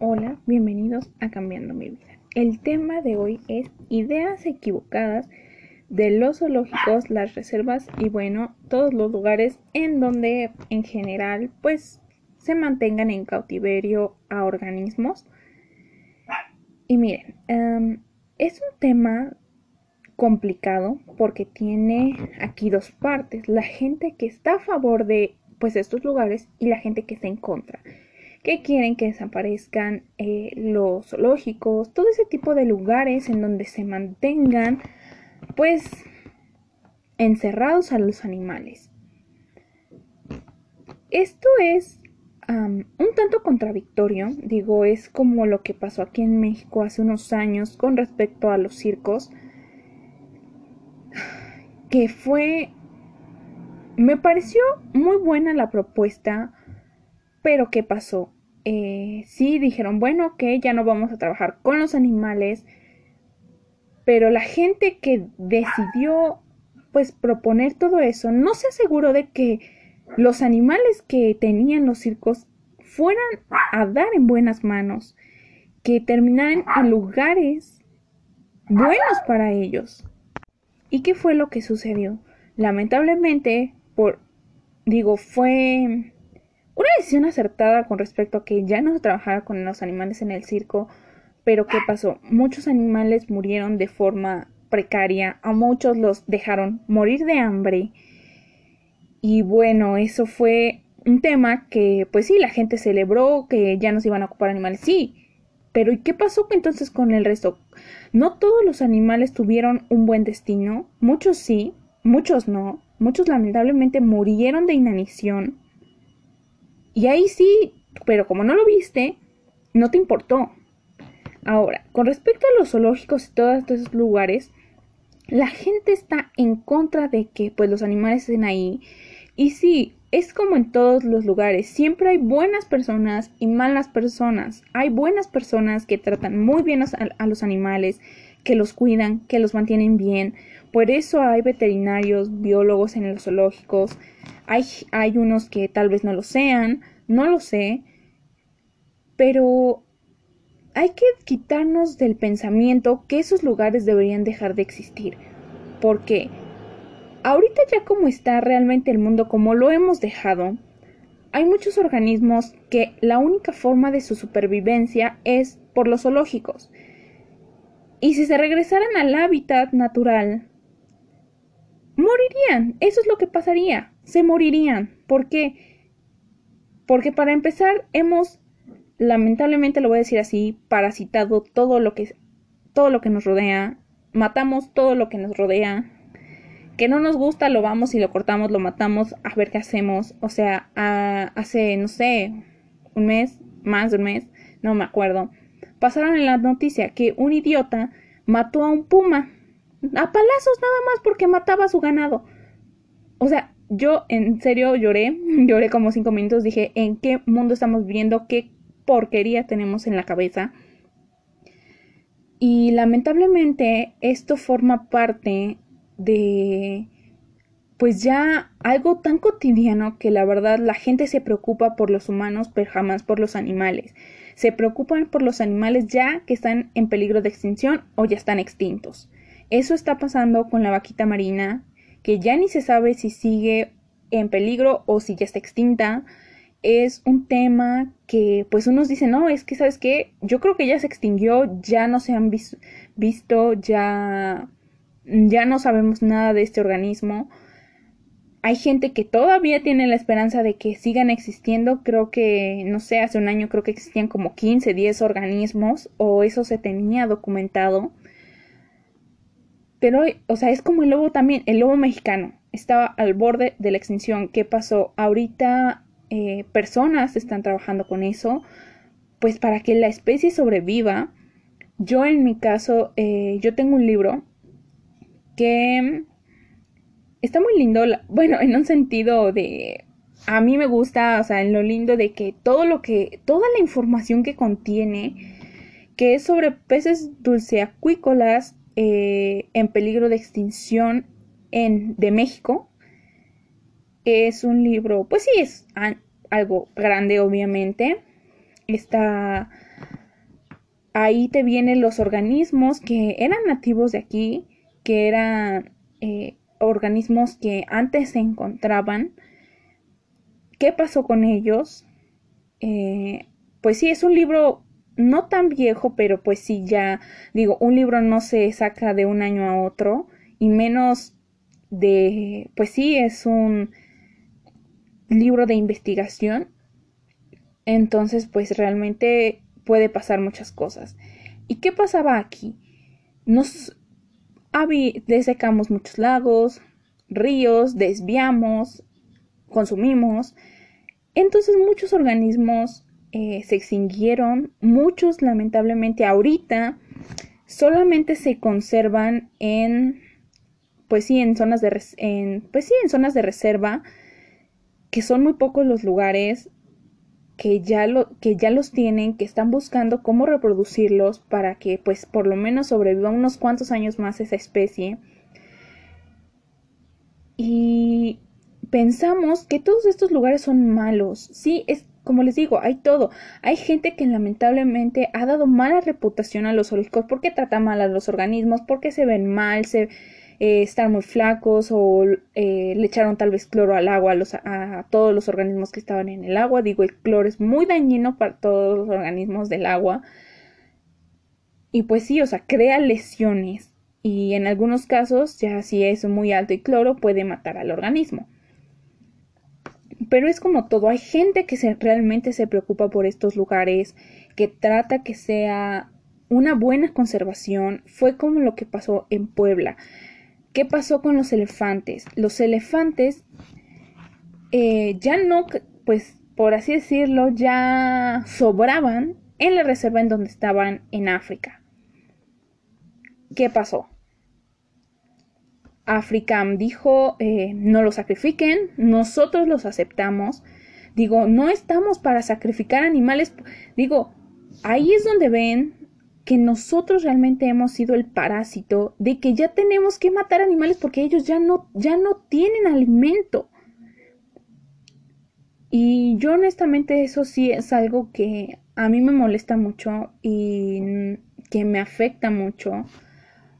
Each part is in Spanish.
Hola, bienvenidos a Cambiando mi vida. El tema de hoy es ideas equivocadas de los zoológicos, las reservas y bueno, todos los lugares en donde en general pues se mantengan en cautiverio a organismos. Y miren, em, es un tema complicado porque tiene aquí dos partes, la gente que está a favor de pues estos lugares y la gente que está en contra que quieren que desaparezcan eh, los zoológicos, todo ese tipo de lugares en donde se mantengan pues encerrados a los animales. Esto es un tanto contradictorio, digo, es como lo que pasó aquí en México hace unos años con respecto a los circos, que fue, me pareció muy buena la propuesta, pero ¿qué pasó? Eh, sí dijeron, bueno, que ya no vamos a trabajar con los animales, pero la gente que decidió pues proponer todo eso no se aseguró de que los animales que tenían los circos fueran a dar en buenas manos, que terminaran en lugares buenos para ellos. ¿Y qué fue lo que sucedió? Lamentablemente, por digo, fue una decisión acertada con respecto a que ya no se trabajara con los animales en el circo, pero ¿qué pasó? Muchos animales murieron de forma precaria, a muchos los dejaron morir de hambre. Y bueno, eso fue un tema que, pues sí, la gente celebró que ya no se iban a ocupar animales, sí. Pero ¿y qué pasó entonces con el resto? No todos los animales tuvieron un buen destino, muchos sí, muchos no, muchos lamentablemente murieron de inanición y ahí sí, pero como no lo viste, no te importó. Ahora, con respecto a los zoológicos y todos esos lugares, la gente está en contra de que pues los animales estén ahí. Y sí, es como en todos los lugares, siempre hay buenas personas y malas personas. Hay buenas personas que tratan muy bien a, los animales, que los cuidan, que los mantienen bien. Por eso hay veterinarios, biólogos en los zoológicos, hay, hay unos que tal vez no lo sean, no lo sé, pero hay que quitarnos del pensamiento que esos lugares deberían dejar de existir. Porque ahorita ya como está realmente el mundo como lo hemos dejado, hay muchos organismos que la única forma de su supervivencia es por los zoológicos. Y si se regresaran al hábitat natural, morirían. Eso es lo que pasaría. Se morirían. ¿Por qué? Porque para empezar hemos, lamentablemente lo voy a decir así, parasitado todo lo que, todo lo que nos rodea. Matamos todo lo que nos rodea. Que no nos gusta, lo vamos y lo cortamos, lo matamos, a ver qué hacemos. O sea, hace, no sé, un mes, más de un mes, no me acuerdo. Pasaron en la noticia que un idiota mató a un puma a palazos nada más porque mataba a su ganado. O sea, yo en serio lloré, lloré como cinco minutos, dije, ¿en qué mundo estamos viviendo? ¿Qué porquería tenemos en la cabeza? Y lamentablemente esto forma parte de pues ya algo tan cotidiano que la verdad la gente se preocupa por los humanos pero jamás por los animales. Se preocupan por los animales ya que están en peligro de extinción o ya están extintos. Eso está pasando con la vaquita marina, que ya ni se sabe si sigue en peligro o si ya está extinta. Es un tema que pues unos dicen, no, es que sabes qué, yo creo que ya se extinguió, ya no se han visto, ya, ya no sabemos nada de este organismo. Hay gente que todavía tiene la esperanza de que sigan existiendo. Creo que, no sé, hace un año creo que existían como 15, 10 organismos o eso se tenía documentado. Pero, o sea, es como el lobo también, el lobo mexicano estaba al borde de la extinción. ¿Qué pasó? Ahorita eh, personas están trabajando con eso, pues para que la especie sobreviva. Yo en mi caso, eh, yo tengo un libro que está muy lindo, bueno, en un sentido de... A mí me gusta, o sea, en lo lindo de que todo lo que, toda la información que contiene, que es sobre peces dulceacuícolas, eh, en peligro de extinción en, de México. Es un libro, pues sí, es algo grande obviamente. está ahí te vienen los organismos que eran nativos de aquí, que eran eh, organismos que antes se encontraban. ¿Qué pasó con ellos? Eh, pues sí, es un libro no tan viejo, pero pues sí, ya digo, un libro no se saca de un año a otro, y menos de, pues sí, es un libro de investigación. Entonces, pues realmente puede pasar muchas cosas. ¿Y qué pasaba aquí? Nos desecamos muchos lagos, ríos, desviamos, consumimos. Entonces muchos organismos eh, se extinguieron, muchos lamentablemente ahorita solamente se conservan en, pues sí, en zonas de, pues sí, en zonas de reserva, que son muy pocos los lugares que ya, lo, que ya los tienen, que están buscando cómo reproducirlos para que pues por lo menos sobreviva unos cuantos años más esa especie. Y pensamos que todos estos lugares son malos. Sí, es como les digo, hay todo. Hay gente que lamentablemente ha dado mala reputación a los zoológicos porque trata mal a los organismos, porque se ven mal, se eh, están muy flacos o eh, le echaron tal vez cloro al agua a, los, a, todos los organismos que estaban en el agua. Digo, el cloro es muy dañino para todos los organismos del agua. Y pues sí, o sea, crea lesiones. Y en algunos casos, ya si es muy alto el cloro, puede matar al organismo. Pero es como todo, hay gente que realmente se preocupa por estos lugares, que trata que sea una buena conservación. Fue como lo que pasó en Puebla. ¿Qué pasó con los elefantes? Los elefantes eh, ya no, pues por así decirlo, ya sobraban en la reserva en donde estaban en África. ¿Qué pasó? África dijo, eh, no los sacrifiquen, nosotros los aceptamos. Digo, no estamos para sacrificar animales. Digo, ahí es donde ven que nosotros realmente hemos sido el parásito de que ya tenemos que matar animales porque ellos ya no, ya no tienen alimento. Y yo honestamente eso sí es algo que a mí me molesta mucho y que me afecta mucho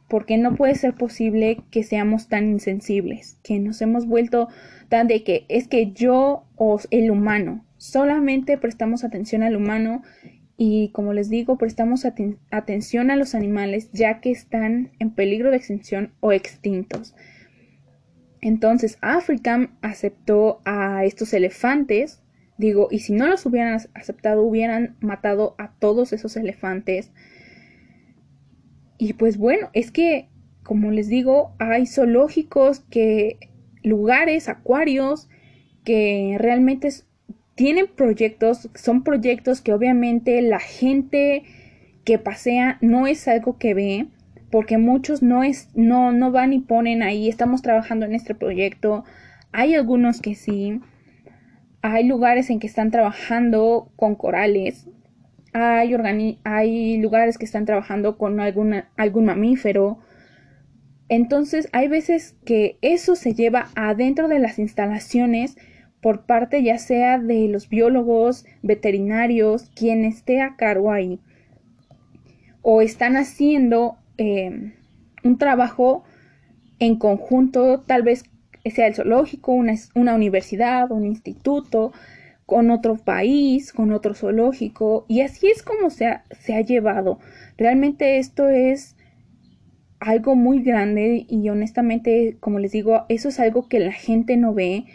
porque no puede ser posible que seamos tan insensibles, que nos hemos vuelto tan de que es que yo o el humano solamente prestamos atención al humano y como les digo, prestamos atención a los animales ya que están en peligro de extinción o extintos. Entonces, African aceptó a estos elefantes, digo, y si no los hubieran aceptado, hubieran matado a todos esos elefantes. Y pues bueno, es que, como les digo, hay zoológicos que, lugares, acuarios, que realmente tienen proyectos, son proyectos que obviamente la gente que pasea no es algo que ve, porque muchos no es no no van y ponen ahí, estamos trabajando en este proyecto. Hay algunos que sí. Hay lugares en que están trabajando con corales. Hay, hay lugares que están trabajando con alguna, algún mamífero. Entonces hay veces que eso se lleva adentro de las instalaciones por parte ya sea de los biólogos, veterinarios, quien esté a cargo ahí, o están haciendo eh, un trabajo en conjunto, tal vez sea el zoológico, una, una universidad, un instituto, con otro país, con otro zoológico, y así es como se ha, se ha llevado. Realmente esto es algo muy grande y honestamente, como les digo, eso es algo que la gente no ve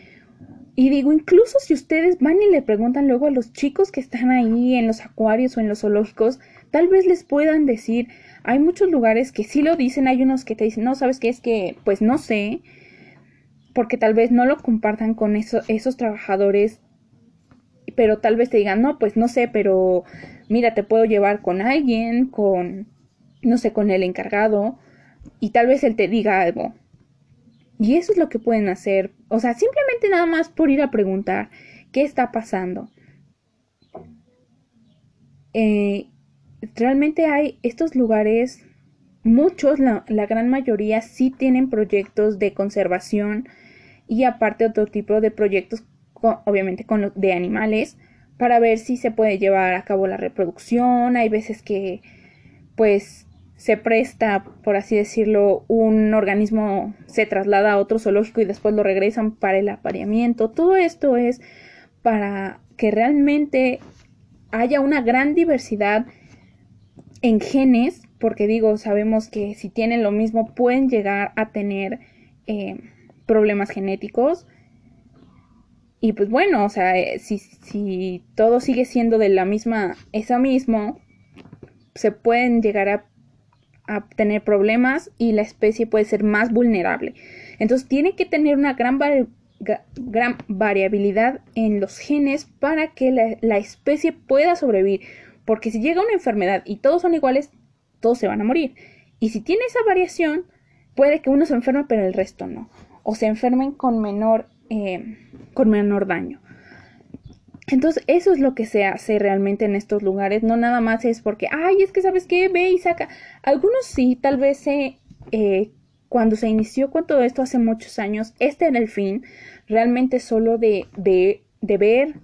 y digo, incluso si ustedes van y le preguntan luego a los chicos que están ahí en los acuarios o en los zoológicos, tal vez les puedan decir, hay muchos lugares que sí lo dicen, hay unos que te dicen, no, sabes qué es que, pues no sé, porque tal vez no lo compartan con esos trabajadores, pero tal vez te digan, no, pues no sé, pero mira, te puedo llevar con alguien, con, no sé, con el encargado, y tal vez él te diga algo. Y eso es lo que pueden hacer. O sea, simplemente nada más por ir a preguntar qué está pasando. Eh, realmente hay estos lugares, muchos, la, gran mayoría sí tienen proyectos de conservación y aparte otro tipo de proyectos, obviamente con los de animales, para ver si se puede llevar a cabo la reproducción. Hay veces que pues se presta, por así decirlo, un organismo se traslada a otro zoológico y después lo regresan para el apareamiento. Todo esto es para que realmente haya una gran diversidad en genes, porque digo, sabemos que si tienen lo mismo pueden llegar a tener eh, problemas genéticos. Y pues bueno, o sea, eh, si, si todo sigue siendo de la misma, esa mismo, se pueden llegar a, a, tener problemas y la especie puede ser más vulnerable. Entonces tiene que tener una gran, gran variabilidad en los genes para que la, la especie pueda sobrevivir. Porque si llega una enfermedad y todos son iguales, todos se van a morir. Y si tiene esa variación, puede que uno se enferme pero el resto no. O se enfermen con menor, eh, con menor daño. Entonces, eso es lo que se hace realmente en estos lugares. No nada más es porque, ay, es que sabes qué, ve y saca. Algunos sí, tal vez se, eh, cuando se inició con todo esto hace muchos años, este era el fin, realmente solo de, de, de ver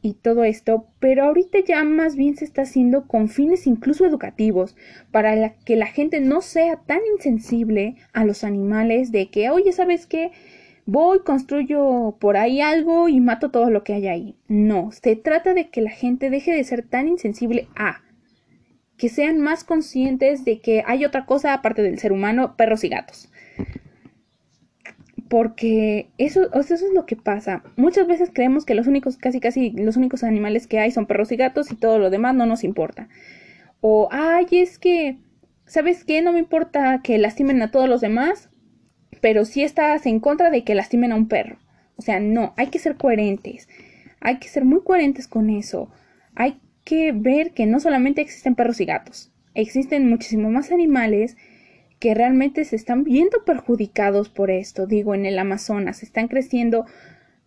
y todo esto, pero ahorita ya más bien se está haciendo con fines incluso educativos, para que la gente no sea tan insensible a los animales de que, oye, ¿sabes qué? Voy, construyo por ahí algo y mato todo lo que hay ahí. No, se trata de que la gente deje de ser tan insensible a que sean más conscientes de que hay otra cosa aparte del ser humano, perros y gatos porque eso, eso es lo que pasa. Muchas veces creemos que los únicos, casi casi los únicos animales que hay son perros y gatos y todo lo demás no nos importa. O, ay, es que, ¿sabes qué? No me importa que lastimen a todos los demás, pero sí estás en contra de que lastimen a un perro. O sea, no, hay que ser coherentes. Hay que ser muy coherentes con eso. Hay que ver que no solamente existen perros y gatos, existen muchísimos más animales que realmente se están viendo perjudicados por esto. Digo, en el Amazonas están creciendo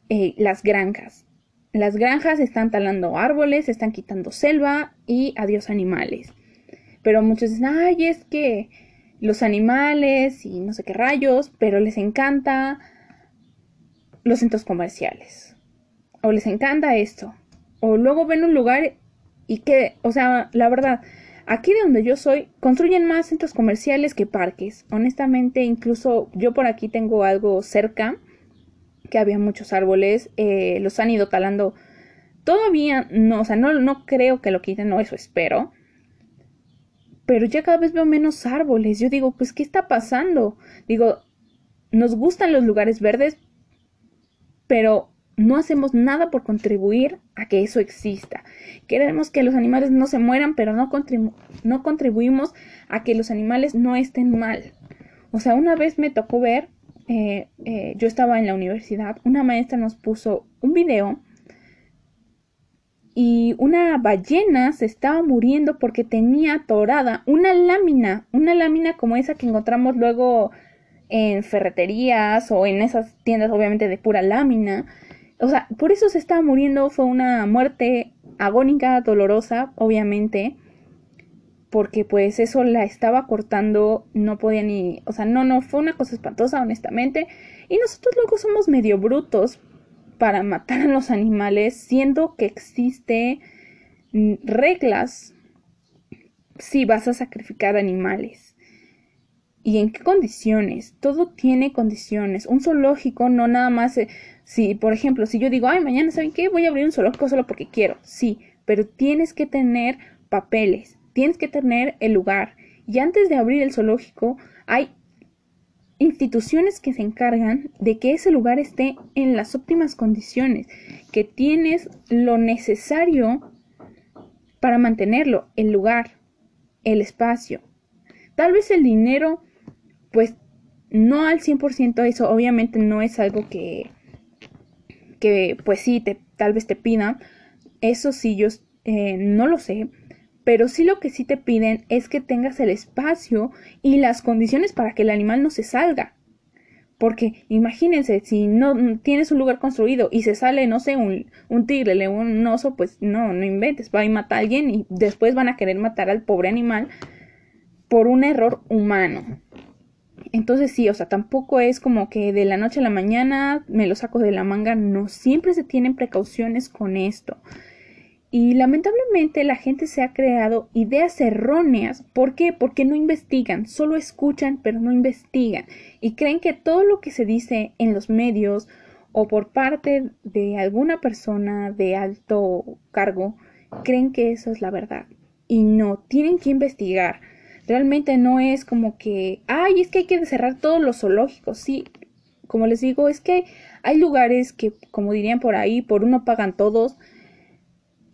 eh, las granjas. Las granjas están talando árboles, están quitando selva y adiós animales. Pero muchos dicen, ay, es que los animales y no sé qué rayos, pero les encanta los centros comerciales. O les encanta esto. O luego ven un lugar y que, o sea, la verdad, Aquí de donde yo soy, construyen más centros comerciales que parques. Honestamente, incluso yo por aquí tengo algo cerca, que había muchos árboles, eh, los han ido talando. Todavía no, o sea, no, no creo que lo quiten, no, eso espero. Pero ya cada vez veo menos árboles. Yo digo, pues, ¿qué está pasando? Digo, nos gustan los lugares verdes, pero no hacemos nada por contribuir a que eso exista. Queremos que los animales no se mueran, pero no, no contribuimos a que los animales no estén mal. O sea, una vez me tocó ver, eh, eh, yo estaba en la universidad, una maestra nos puso un video y una ballena se estaba muriendo porque tenía atorada una lámina, una lámina como esa que encontramos luego en ferreterías o en esas tiendas obviamente de pura lámina. O sea, por eso se estaba muriendo, fue una muerte agónica, dolorosa, obviamente, porque pues eso la estaba cortando, no podía ni, o sea, no, no, fue una cosa espantosa, honestamente, y nosotros luego somos medio brutos para matar a los animales, siendo que existe reglas si vas a sacrificar animales. ¿Y en qué condiciones? Todo tiene condiciones. Un zoológico no nada más si, por ejemplo, si yo digo, ay, mañana, ¿saben qué? Voy a abrir un zoológico solo porque quiero. Sí, pero tienes que tener papeles, tienes que tener el lugar. Y antes de abrir el zoológico, hay instituciones que se encargan de que ese lugar esté en las óptimas condiciones, que tienes lo necesario para mantenerlo, el lugar, el espacio. Tal vez el dinero, pues no al 100% eso, obviamente no es algo que, que pues sí, te, tal vez te pidan, eso sí yo eh, no lo sé, pero sí lo que sí te piden es que tengas el espacio y las condiciones para que el animal no se salga. Porque imagínense, si no tienes un lugar construido y se sale, no sé, un, un tigre, un oso, pues no, no inventes, va a matar a alguien y después van a querer matar al pobre animal por un error humano. Entonces sí, o sea, tampoco es como que de la noche a la mañana me lo saco de la manga, no, siempre se tienen precauciones con esto. Y lamentablemente la gente se ha creado ideas erróneas. ¿Por qué? Porque no investigan, solo escuchan pero no investigan. Y creen que todo lo que se dice en los medios o por parte de alguna persona de alto cargo, creen que eso es la verdad. Y no, tienen que investigar. Realmente no es como que, ay, es que hay que cerrar todos los zoológicos. Sí, como les digo, es que hay lugares que, como dirían por ahí, por uno pagan todos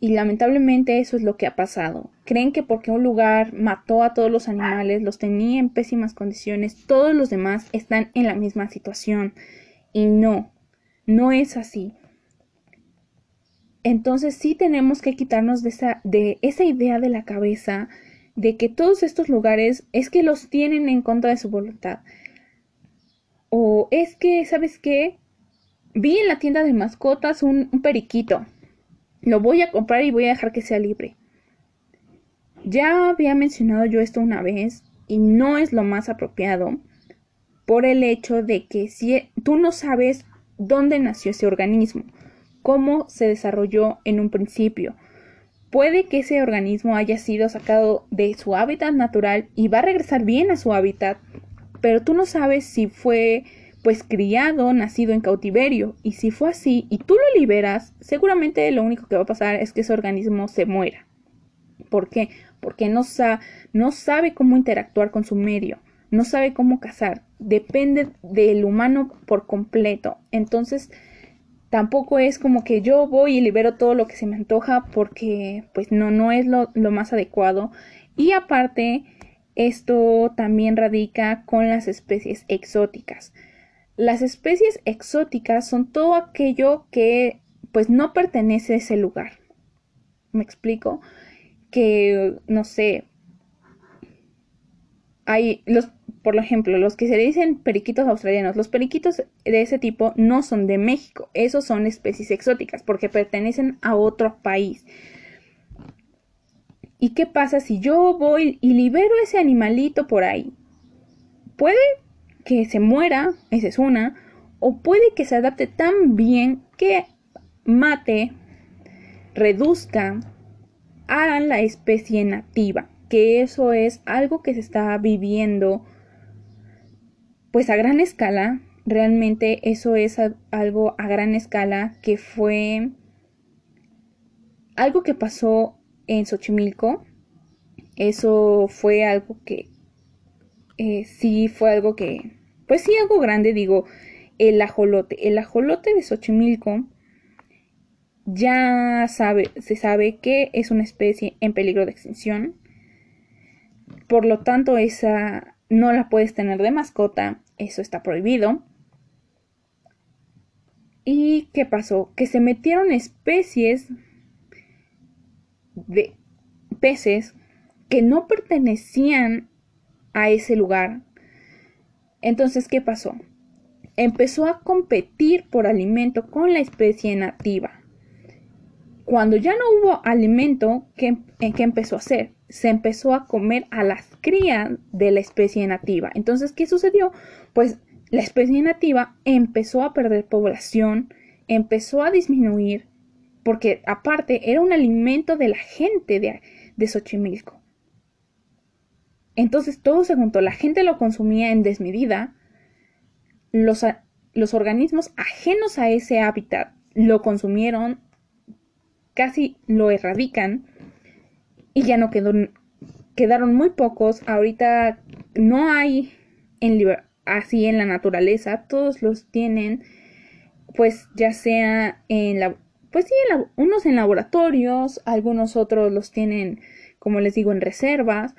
y lamentablemente eso es lo que ha pasado. Creen que porque un lugar mató a todos los animales, los tenía en pésimas condiciones, todos los demás están en la misma situación. Y no, no es así. Entonces sí tenemos que quitarnos de esa, de esa idea de la cabeza de que todos estos lugares es que los tienen en contra de su voluntad. O es que, ¿sabes qué? Vi en la tienda de mascotas un, un periquito lo voy a comprar y voy a dejar que sea libre. Ya había mencionado yo esto una vez y no es lo más apropiado por el hecho de que si e, tú no sabes dónde nació ese organismo, cómo se desarrolló en un principio. Puede que ese organismo haya sido sacado de su hábitat natural y va a regresar bien a su hábitat, pero tú no sabes si fue pues criado, nacido en cautiverio, y si fue así y tú lo liberas, seguramente lo único que va a pasar es que ese organismo se muera. ¿Por qué? Porque no, no sabe cómo interactuar con su medio, no sabe cómo cazar, depende del humano por completo. Entonces, tampoco es como que yo voy y libero todo lo que se me antoja porque pues no, no es lo, lo más adecuado. Y aparte, esto también radica con las especies exóticas. Las especies exóticas son todo aquello que pues no pertenece a ese lugar. ¿Me explico? Que, no sé, hay los, por ejemplo, los que se dicen periquitos australianos, los periquitos de ese tipo no son de México, esos son especies exóticas porque pertenecen a otro país. ¿Y qué pasa si yo voy y libero ese animalito por ahí? Puede que se muera, esa es una, o puede que se adapte tan bien que mate, reduzca a la especie nativa, que eso es algo que se está viviendo pues a gran escala, realmente eso es algo a gran escala que fue algo que pasó en Xochimilco, eso fue algo que eh, sí fue algo que, pues sí, algo grande, digo, el ajolote. El ajolote de Xochimilco ya sabe, se sabe que es una especie en peligro de extinción. Por lo tanto, esa no la puedes tener de mascota, eso está prohibido. ¿Y qué pasó? Que se metieron especies de peces que no pertenecían a ese lugar. Entonces, ¿qué pasó? Empezó a competir por alimento con la especie nativa. Cuando ya no hubo alimento, ¿qué, ¿qué empezó a hacer? Se empezó a comer a las crías de la especie nativa. Entonces, ¿qué sucedió? Pues la especie nativa empezó a perder población, empezó a disminuir, porque aparte era un alimento de la gente de, de Xochimilco. Entonces todo se juntó, la gente lo consumía en desmedida, los, los organismos ajenos a ese hábitat lo consumieron, casi lo erradican y ya no quedó, quedaron muy pocos. Ahorita no hay en así en la naturaleza, todos los tienen, pues ya sea en la, pues sí, unos en laboratorios, algunos otros los tienen, como les digo, en reservas,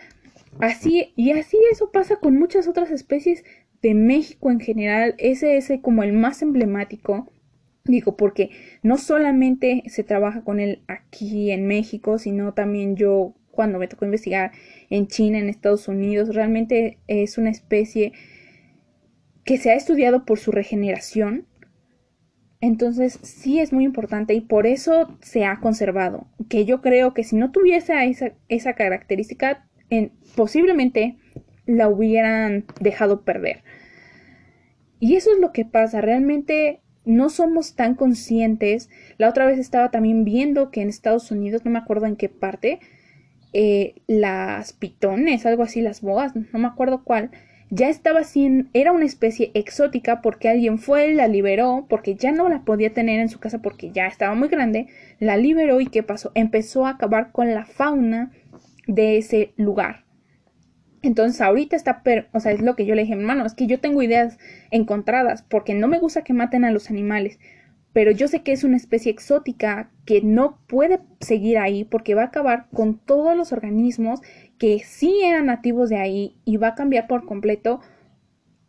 Así, y así eso pasa con muchas otras especies de México en general. Ese es como el más emblemático. Digo, porque no solamente se trabaja con él aquí en México, sino también yo cuando me tocó investigar en China, en Estados Unidos, realmente es una especie que se ha estudiado por su regeneración. Entonces sí es muy importante y por eso se ha conservado. Que yo creo que si no tuviese esa, esa característica, posiblemente la hubieran dejado perder. Y eso es lo que pasa, realmente no somos tan conscientes. La otra vez estaba también viendo que en Estados Unidos, no me acuerdo en qué parte, eh, las pitones, algo así, las boas, no me acuerdo cuál, ya estaba sin, era una especie exótica porque alguien fue, la liberó, porque ya no la podía tener en su casa porque ya estaba muy grande, la liberó y ¿qué pasó? Empezó a acabar con la fauna de ese lugar. Entonces ahorita está, o sea, es lo que yo le dije, hermano, es que yo tengo ideas encontradas porque no me gusta que maten a los animales, pero yo sé que es una especie exótica que no puede seguir ahí porque va a acabar con todos los organismos que sí eran nativos de ahí y va a cambiar por completo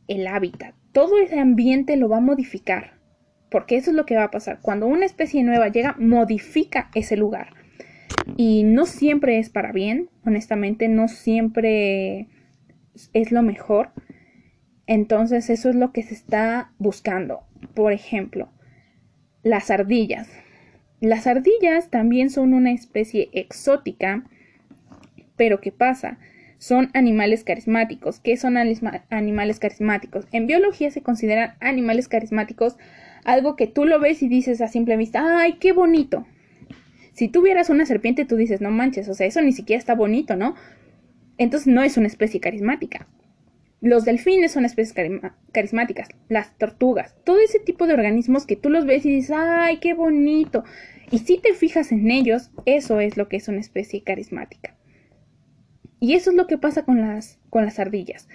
el hábitat. Todo ese ambiente lo va a modificar, porque eso es lo que va a pasar. Cuando una especie nueva llega, modifica ese lugar. Y no siempre es para bien, honestamente, no siempre es lo mejor. Entonces eso es lo que se está buscando. Por ejemplo, las ardillas. Las ardillas también son una especie exótica, pero ¿qué pasa? Son animales carismáticos. ¿Qué son animales carismáticos? En biología se consideran animales carismáticos algo que tú lo ves y dices a simple vista, ¡ay, qué bonito! Si tú vieras una serpiente, tú dices, no manches, o sea, eso ni siquiera está bonito, ¿no? Entonces no es una especie carismática. Los delfines son especies carismáticas, las tortugas, todo ese tipo de organismos que tú los ves y dices, ¡ay, qué bonito! Y si te fijas en ellos, eso es lo que es una especie carismática. Y eso es lo que pasa con las, con las ardillas.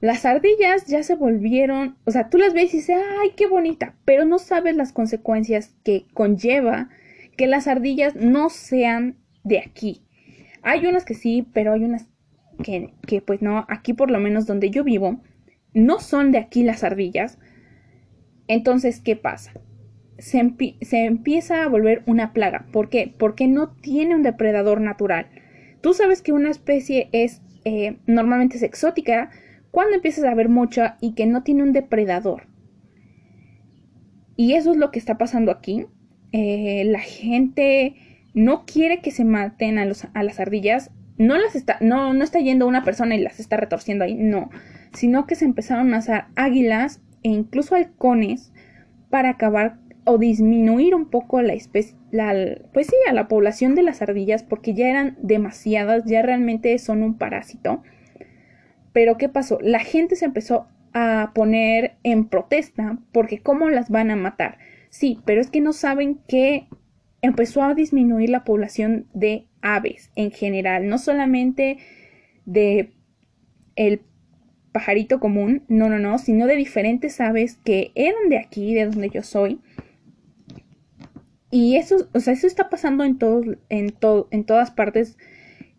Las ardillas ya se volvieron, o sea, tú las ves y dices, ¡ay, qué bonita! Pero no sabes las consecuencias que conlleva que las ardillas no sean de aquí. Hay unas que sí, pero hay unas que, pues no, aquí por lo menos donde yo vivo, no son de aquí las ardillas. Entonces, ¿qué pasa? Se, empieza a volver una plaga. ¿Por qué? Porque no tiene un depredador natural. Tú sabes que una especie es eh, normalmente es exótica cuando empiezas a ver mucha y que no tiene un depredador. Y eso es lo que está pasando aquí. Eh, la gente no quiere que se maten a, las ardillas no las está, no, no está yendo una persona y las está retorciendo ahí, no, sino que se empezaron a hacer águilas e incluso halcones para acabar o disminuir un poco la especie, pues sí, a la población de las ardillas porque ya eran demasiadas, ya realmente son un parásito. Pero ¿qué pasó? La gente se empezó a poner en protesta porque ¿cómo las van a matar? Sí, pero es que no saben que empezó a disminuir la población de aves en general, no solamente de el pajarito común, no, no, no, sino de diferentes aves que eran de aquí, de donde yo soy. Y eso, o sea, eso está pasando en en todo, en todas partes,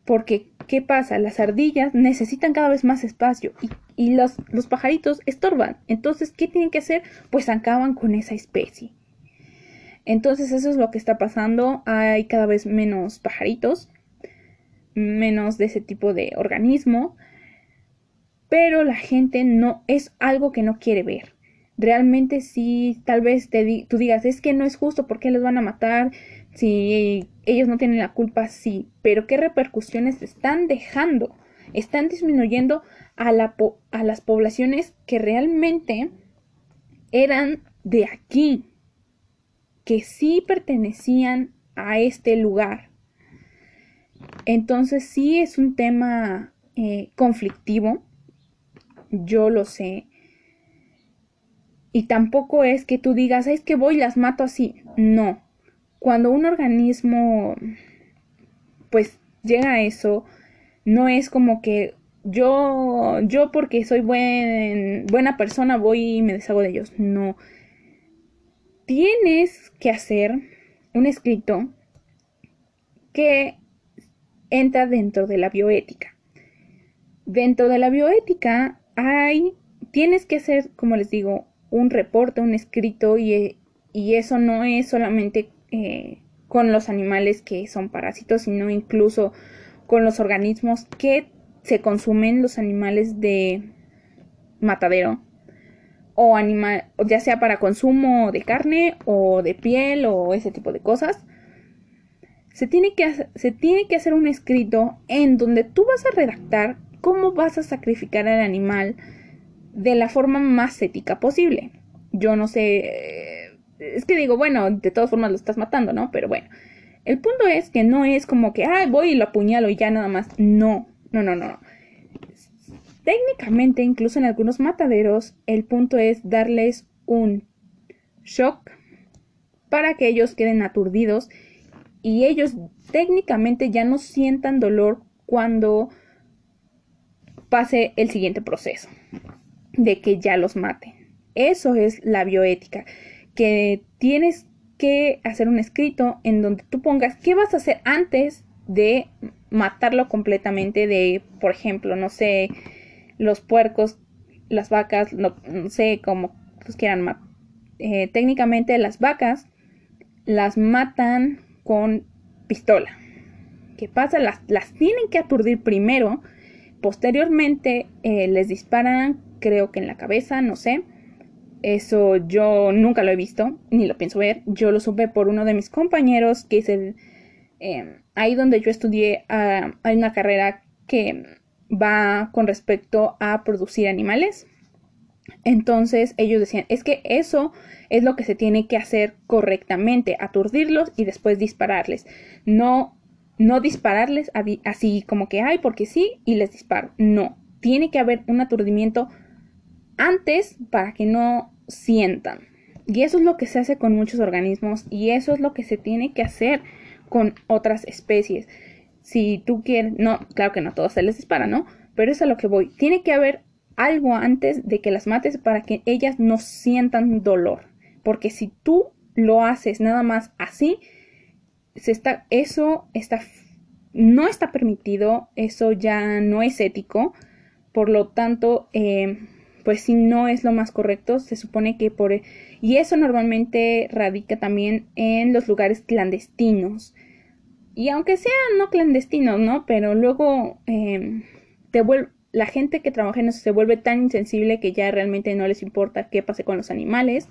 porque ¿qué pasa? Las ardillas necesitan cada vez más espacio y, y los, los pajaritos estorban. Entonces, ¿qué tienen que hacer? Pues acaban con esa especie. Entonces eso es lo que está pasando. Hay cada vez menos pajaritos, menos de ese tipo de organismo. Pero la gente no es algo que no quiere ver. Realmente sí, tal vez te tú digas, es que no es justo, ¿por qué les van a matar? Si ellos no tienen la culpa, sí. Pero ¿qué repercusiones están dejando? Están disminuyendo a, la a las poblaciones que realmente eran de aquí, que sí pertenecían a este lugar. Entonces sí es un tema eh, conflictivo, yo lo sé. Y tampoco es que tú digas, es que voy y las mato así. No. Cuando un organismo, pues llega a eso, no es como que yo, yo porque soy buen, buena persona voy y me deshago de ellos. No tienes que hacer un escrito que entra dentro de la bioética. Dentro de la bioética hay, tienes que hacer, como les digo, un reporte, un escrito y, eso no es solamente eh, con los animales que son parásitos, sino incluso con los organismos que se consumen los animales de matadero o animal, ya sea para consumo de carne o de piel o ese tipo de cosas. Se tiene, que, se tiene que hacer un escrito en donde tú vas a redactar cómo vas a sacrificar al animal de la forma más ética posible. Yo no sé, es que digo, bueno, de todas formas lo estás matando, ¿no? Pero bueno, el punto es que no es como que, ay, voy y lo apuñalo y ya nada más. No, no, no, no. Técnicamente, incluso en algunos mataderos, el punto es darles un shock para que ellos queden aturdidos y ellos técnicamente ya no sientan dolor cuando pase el siguiente proceso de que ya los maten. Eso es la bioética, que tienes que hacer un escrito en donde tú pongas qué vas a hacer antes de matarlo completamente de, por ejemplo, no sé, los puercos, las vacas, no, sé cómo los quieran eh, técnicamente las vacas las matan con pistola. ¿Qué pasa? Las, las tienen que aturdir primero. Posteriormente eh, les disparan, creo que en la cabeza, no sé. Eso yo nunca lo he visto, ni lo pienso ver. Yo lo supe por uno de mis compañeros, que es el... Eh, ahí donde yo estudié, ah, hay una carrera que va con respecto a producir animales. Entonces ellos decían, es que eso es lo que se tiene que hacer correctamente, aturdirlos y después dispararles. No, no dispararles así como que hay porque sí y les disparo. No, tiene que haber un aturdimiento antes para que no sientan. Y eso es lo que se hace con muchos organismos y eso es lo que se tiene que hacer con otras especies. Si tú quieres, no, claro que no todos se les dispara, ¿no? Pero es a lo que voy. Tiene que haber algo antes de que las mates para que ellas no sientan dolor. Porque si tú lo haces nada más así, se está, eso está, no está permitido, eso ya no es ético. Por lo tanto, eh, pues si no es lo más correcto, se supone que por... Y eso normalmente radica también en los lugares clandestinos. Y aunque sean no clandestinos, ¿no? Pero luego eh, te vuelve la gente que trabaja en eso se vuelve tan insensible que ya realmente no les importa qué pase con los animales.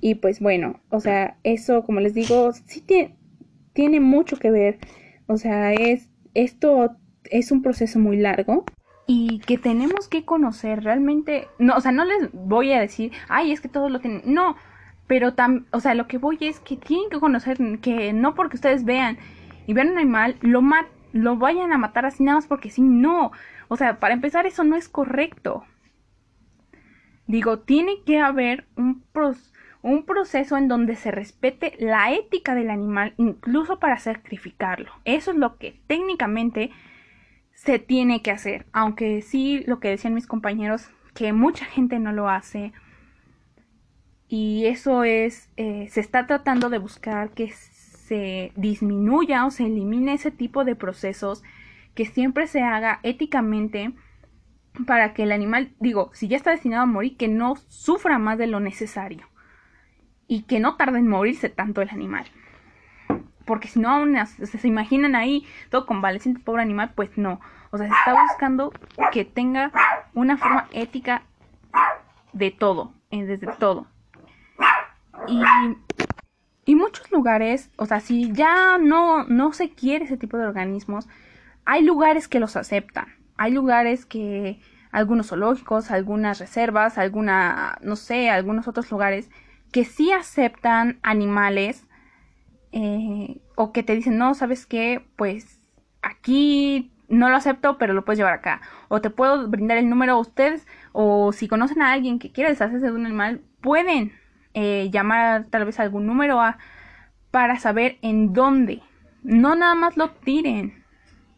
Y pues bueno, o sea, eso, como les digo, sí tiene, tiene mucho que ver. O sea, es esto es un proceso muy largo y que tenemos que conocer realmente. No, o sea, no les voy a decir, ay, es que todo lo tienen. No, pero tam, o sea, lo que voy es que tienen que conocer que no porque ustedes vean y vean un animal, lo, lo vayan a matar así nada más porque sí, no. O sea, para empezar, eso no es correcto. Digo, tiene que haber un, un proceso en donde se respete la ética del animal, incluso para sacrificarlo. Eso es lo que técnicamente se tiene que hacer. Aunque sí, lo que decían mis compañeros, que mucha gente no lo hace. Y eso es, eh, se está tratando de buscar que se disminuya o se elimine ese tipo de procesos que siempre se haga éticamente para que el animal, digo, si ya está destinado a morir, que no sufra más de lo necesario y que no tarde en morirse tanto el animal. Porque si no, aún se imaginan ahí todo convaleciente, pobre animal, pues no. O sea, se está buscando que tenga una forma ética de todo, eh, desde todo. Y, y muchos lugares, o sea, si ya no, no se quiere ese tipo de organismos, hay lugares que los aceptan, hay lugares que algunos zoológicos, algunas reservas, alguna, no sé, algunos otros lugares que sí aceptan animales eh, o que te dicen, no, ¿sabes qué? Pues aquí no lo acepto, pero lo puedes llevar acá. O te puedo brindar el número a ustedes, o si conocen a alguien que quiera deshacerse de un animal, pueden eh, llamar tal vez algún número a, para saber en dónde. No nada más lo tiren.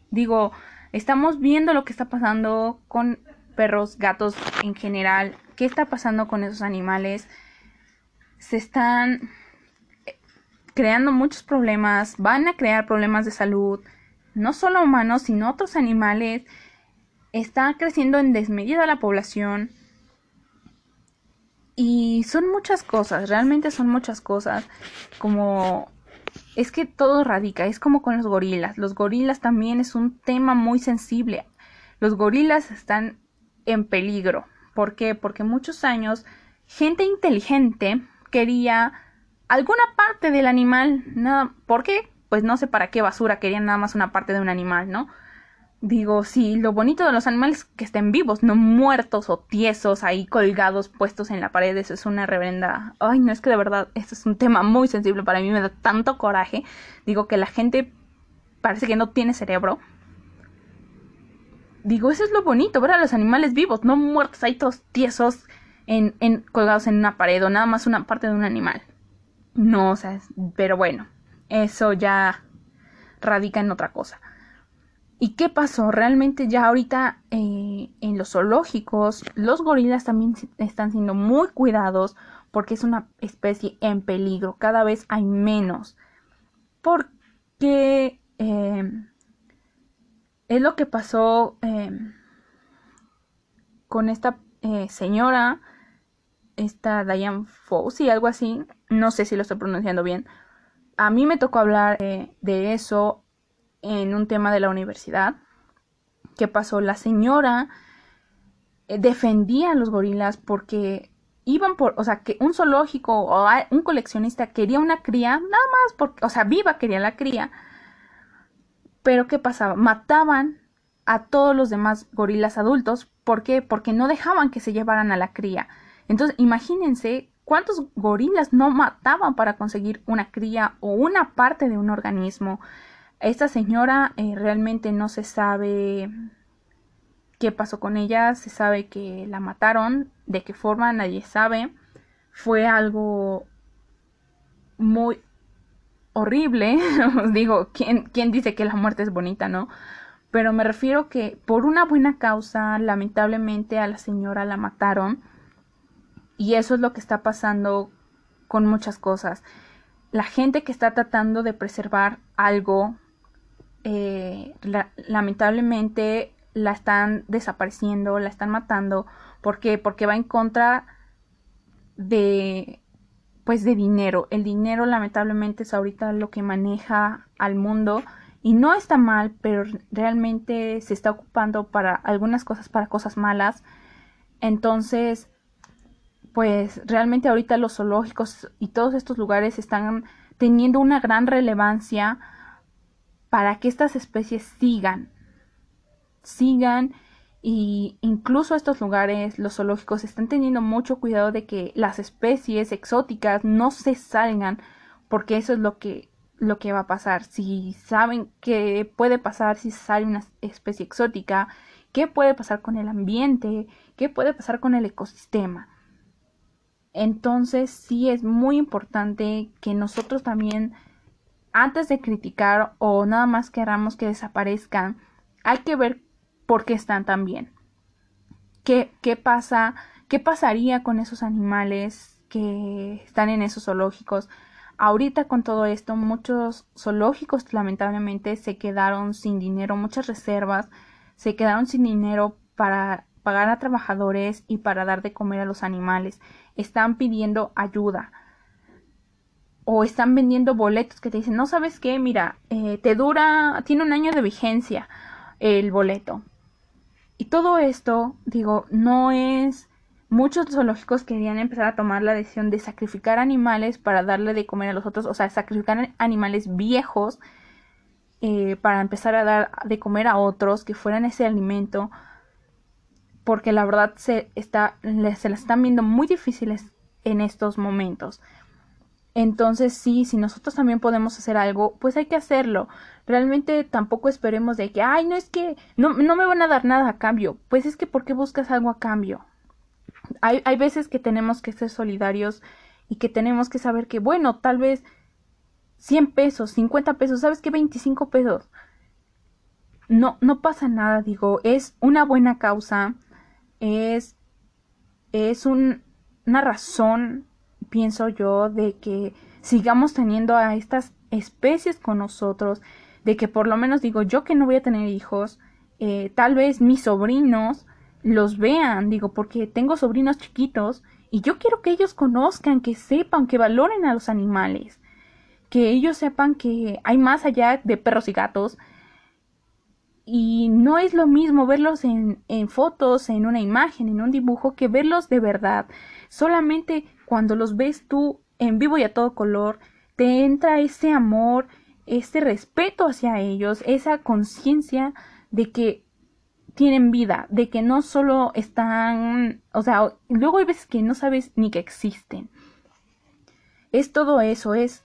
Digo, estamos viendo lo que está pasando con perros, gatos en general. ¿Qué está pasando con esos animales? Se están eh, creando muchos problemas, van a crear problemas de salud, no solo humanos, sino otros animales. Está creciendo en desmedida la población. Y son muchas cosas, realmente son muchas cosas, como es que todo radica, es como con los gorilas. Los gorilas también es un tema muy sensible. Los gorilas están en peligro. ¿Por qué? Porque muchos años gente inteligente quería alguna parte del animal. Nada, ¿Por qué? Pues no sé para qué basura querían nada más una parte de un animal, ¿no? Digo, sí, lo bonito de los animales es que estén vivos, no muertos o tiesos ahí colgados, puestos en la pared. Eso es una reverenda. Ay, no es que de verdad, esto es un tema muy sensible para mí, me da tanto coraje. Digo que la gente parece que no tiene cerebro. Digo, eso es lo bonito, ver a los animales vivos, no muertos ahí todos tiesos en, en, colgados en una pared o nada más una parte de un animal. No, o sea, pero bueno, eso ya radica en otra cosa. ¿Y qué pasó? Realmente ya ahorita eh, en los zoológicos los gorilas también están siendo muy cuidados porque es una especie en peligro. Cada vez hay menos. Porque em, es lo que pasó em, con esta eh, señora, esta Diane Fossey, algo así. No sé si lo estoy pronunciando bien. A mí me tocó hablar de eso en un tema de la universidad. ¿Qué pasó? La señora eh, defendía a los gorilas porque iban por, o sea, que un zoológico o un coleccionista quería una cría, nada más o sea, viva quería la cría. Pero ¿qué pasaba? Mataban a todos los demás gorilas adultos. ¿Por qué? Porque no dejaban que se llevaran a la cría. Entonces, imagínense cuántos gorilas no mataban para conseguir una cría o una parte de un organismo. Esta señora eh, realmente no se sabe qué pasó con ella, se sabe que la mataron, de qué forma nadie sabe. Fue algo muy horrible. Os digo, ¿quién, ¿quién dice que la muerte es bonita, no? Pero me refiero que por una buena causa, lamentablemente a la señora la mataron. Y eso es lo que está pasando con muchas cosas. La gente que está tratando de preservar algo eh, lamentablemente la están desapareciendo, la están matando. ¿Por qué? Porque va en contra de pues de dinero. El dinero lamentablemente es ahorita lo que maneja al mundo y no está mal, pero realmente se está ocupando para algunas cosas, para cosas malas. Entonces, pues realmente ahorita los zoológicos y todos estos lugares están teniendo una gran relevancia para que estas especies sigan, sigan y incluso estos lugares, los zoológicos, están teniendo mucho cuidado de que las especies exóticas no se salgan, porque eso es lo que, lo que va a pasar. Si saben qué puede pasar si sale una especie exótica, qué puede pasar con el ambiente, qué puede pasar con el ecosistema. Entonces sí es muy importante que nosotros también antes de criticar o nada más queramos que desaparezcan, hay que ver por qué están tan bien. ¿Qué, qué pasa? ¿Qué pasaría con esos animales que están en esos zoológicos? Ahorita con todo esto, muchos zoológicos lamentablemente se quedaron sin dinero, muchas reservas se quedaron sin dinero para pagar a trabajadores y para dar de comer a los animales. Están pidiendo ayuda o están vendiendo boletos que te dicen, no sabes qué, mira, eh, te dura, tiene un año de vigencia el boleto. Y todo esto, digo, no es... Muchos zoológicos querían empezar a tomar la decisión de sacrificar animales para darle de comer a los otros, o sea, sacrificar animales viejos eh, para empezar a dar de comer a otros que fueran ese alimento, porque la verdad se, está, se las están viendo muy difíciles en estos momentos. Entonces sí, si nosotros también podemos hacer algo, pues hay que hacerlo. Realmente tampoco esperemos de que, ay, no es que no, no me van a dar nada a cambio. Pues es que ¿por qué buscas algo a cambio? Hay, hay veces que tenemos que ser solidarios y que tenemos que saber que, bueno, tal vez 100 pesos, 50 pesos, ¿sabes qué? 25 pesos. No, no pasa nada, digo, es una buena causa, es, es un, una razón pienso yo, de que sigamos teniendo a estas especies con nosotros, de que por lo menos digo yo que no voy a tener hijos, eh, tal vez mis sobrinos los vean, digo, porque tengo sobrinos chiquitos y yo quiero que ellos conozcan, que sepan, que valoren a los animales, que ellos sepan que hay más allá de perros y gatos, y no es lo mismo verlos en, en, fotos, en una imagen, en un dibujo, que verlos de verdad. Solamente cuando los ves tú en vivo y a todo color, te entra ese amor, ese respeto hacia ellos, esa conciencia de que tienen vida, de que no solo están, o sea, luego hay veces que no sabes ni que existen. Es todo eso, es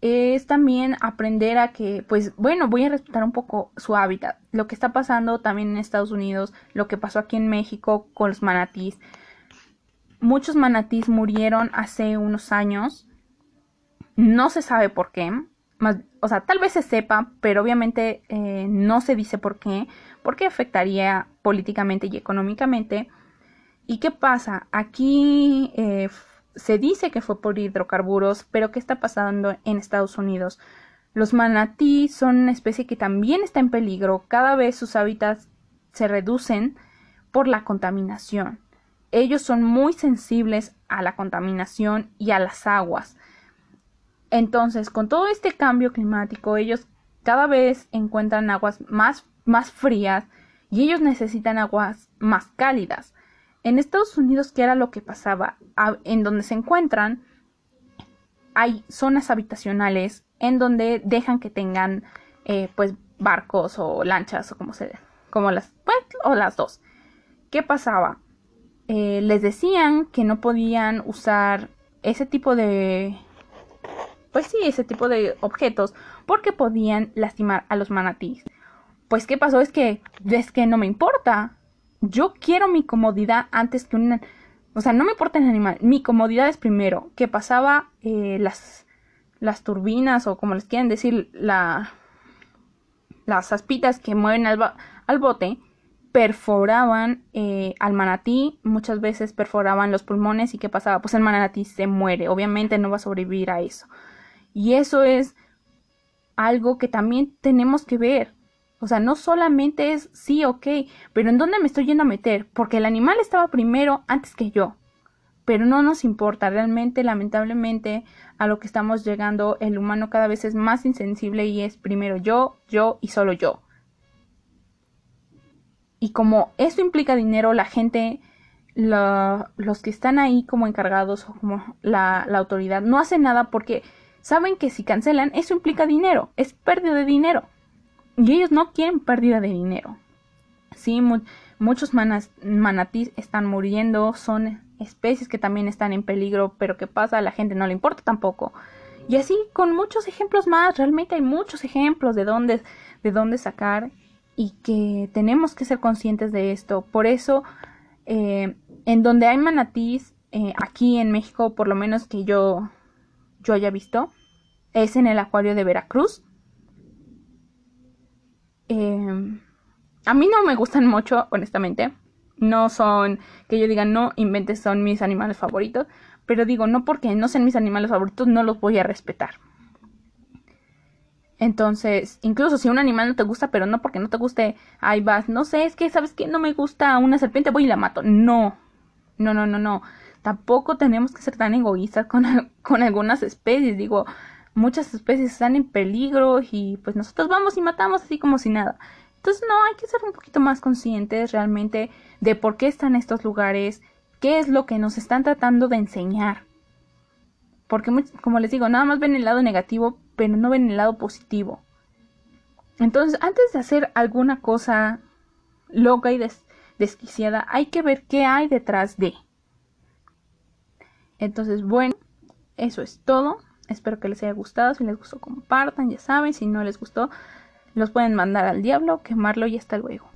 es también aprender a que, pues bueno, voy a respetar un poco su hábitat. Lo que está pasando también en Estados Unidos, lo que pasó aquí en México con los manatís. Muchos manatís murieron hace unos años. No se sabe por qué. o sea, tal vez se sepa, pero obviamente eh, no se dice por qué. Porque afectaría políticamente y económicamente. ¿Y qué pasa? Aquí eh, se dice que fue por hidrocarburos, pero ¿qué está pasando en Estados Unidos? Los manatí son una especie que también está en peligro, cada vez sus hábitats se reducen por la contaminación. Ellos son muy sensibles a la contaminación y a las aguas. Entonces, con todo este cambio climático, ellos cada vez encuentran aguas más, más frías y ellos necesitan aguas más cálidas. En Estados Unidos, ¿qué era lo que pasaba? En donde se encuentran, hay zonas habitacionales en donde dejan que tengan, eh, pues, barcos o lanchas o como se, como las, pues, o las dos. ¿Qué pasaba? Eh, les decían que no podían usar ese tipo de, pues sí, ese tipo de objetos porque podían lastimar a los manatíes. Pues, ¿qué pasó? Es que, es que no me importa yo quiero mi comodidad antes que un... O sea, no me importa el animal, mi comodidad es primero. Que pasaba eh, las, las turbinas o como les quieren decir, la, las aspitas que mueven al, al bote, perforaban eh, al manatí, muchas veces perforaban los pulmones y qué pasaba, pues el manatí se muere, obviamente no va a sobrevivir a eso. Y eso es algo que también tenemos que ver. O sea, no solamente es sí, ok, pero ¿en dónde me estoy yendo a meter? Porque el animal estaba primero antes que yo. Pero no nos importa, realmente, lamentablemente, a lo que estamos llegando, el humano cada vez es más insensible y es primero yo, yo y solo yo. Y como esto implica dinero, la gente, los que están ahí como encargados o como la, la autoridad, no hacen nada porque saben que si cancelan, eso implica dinero, es pérdida de dinero. Y ellos no quieren pérdida de dinero. Sí, muchos manatís están muriendo, son especies que también están en peligro, pero ¿qué pasa? A la gente no le importa tampoco. Y así con muchos ejemplos más, realmente hay muchos ejemplos de dónde, de dónde sacar y que tenemos que ser conscientes de esto. Por eso, eh, en donde hay manatís, eh, aquí en México, por lo menos que yo, yo haya visto, es en el acuario de Veracruz. Em, a mí no me gustan mucho, honestamente. No son que yo diga, no inventes, son mis animales favoritos. Pero digo, no porque no sean mis animales favoritos, no los voy a respetar. Entonces, incluso si un animal no te gusta, pero no porque no te guste, ahí vas, no sé, es que, ¿sabes que No me gusta una serpiente, voy y la mato. No, no, no, no, no. Tampoco tenemos que ser tan egoístas con, con algunas especies. Digo, muchas especies están en peligro y pues nosotros vamos y matamos así como si nada. Entonces no, hay que ser un poquito más conscientes realmente de por qué están estos lugares, qué es lo que nos están tratando de enseñar. Porque como les digo, nada más ven el lado negativo, pero no ven el lado positivo. Entonces, antes de hacer alguna cosa loca y desquiciada, hay que ver qué hay detrás de. Entonces, bueno, eso es todo. Espero que les haya gustado. Si les gustó, compartan, ya saben. Si no les gustó, los pueden mandar al diablo, quemarlo y hasta luego.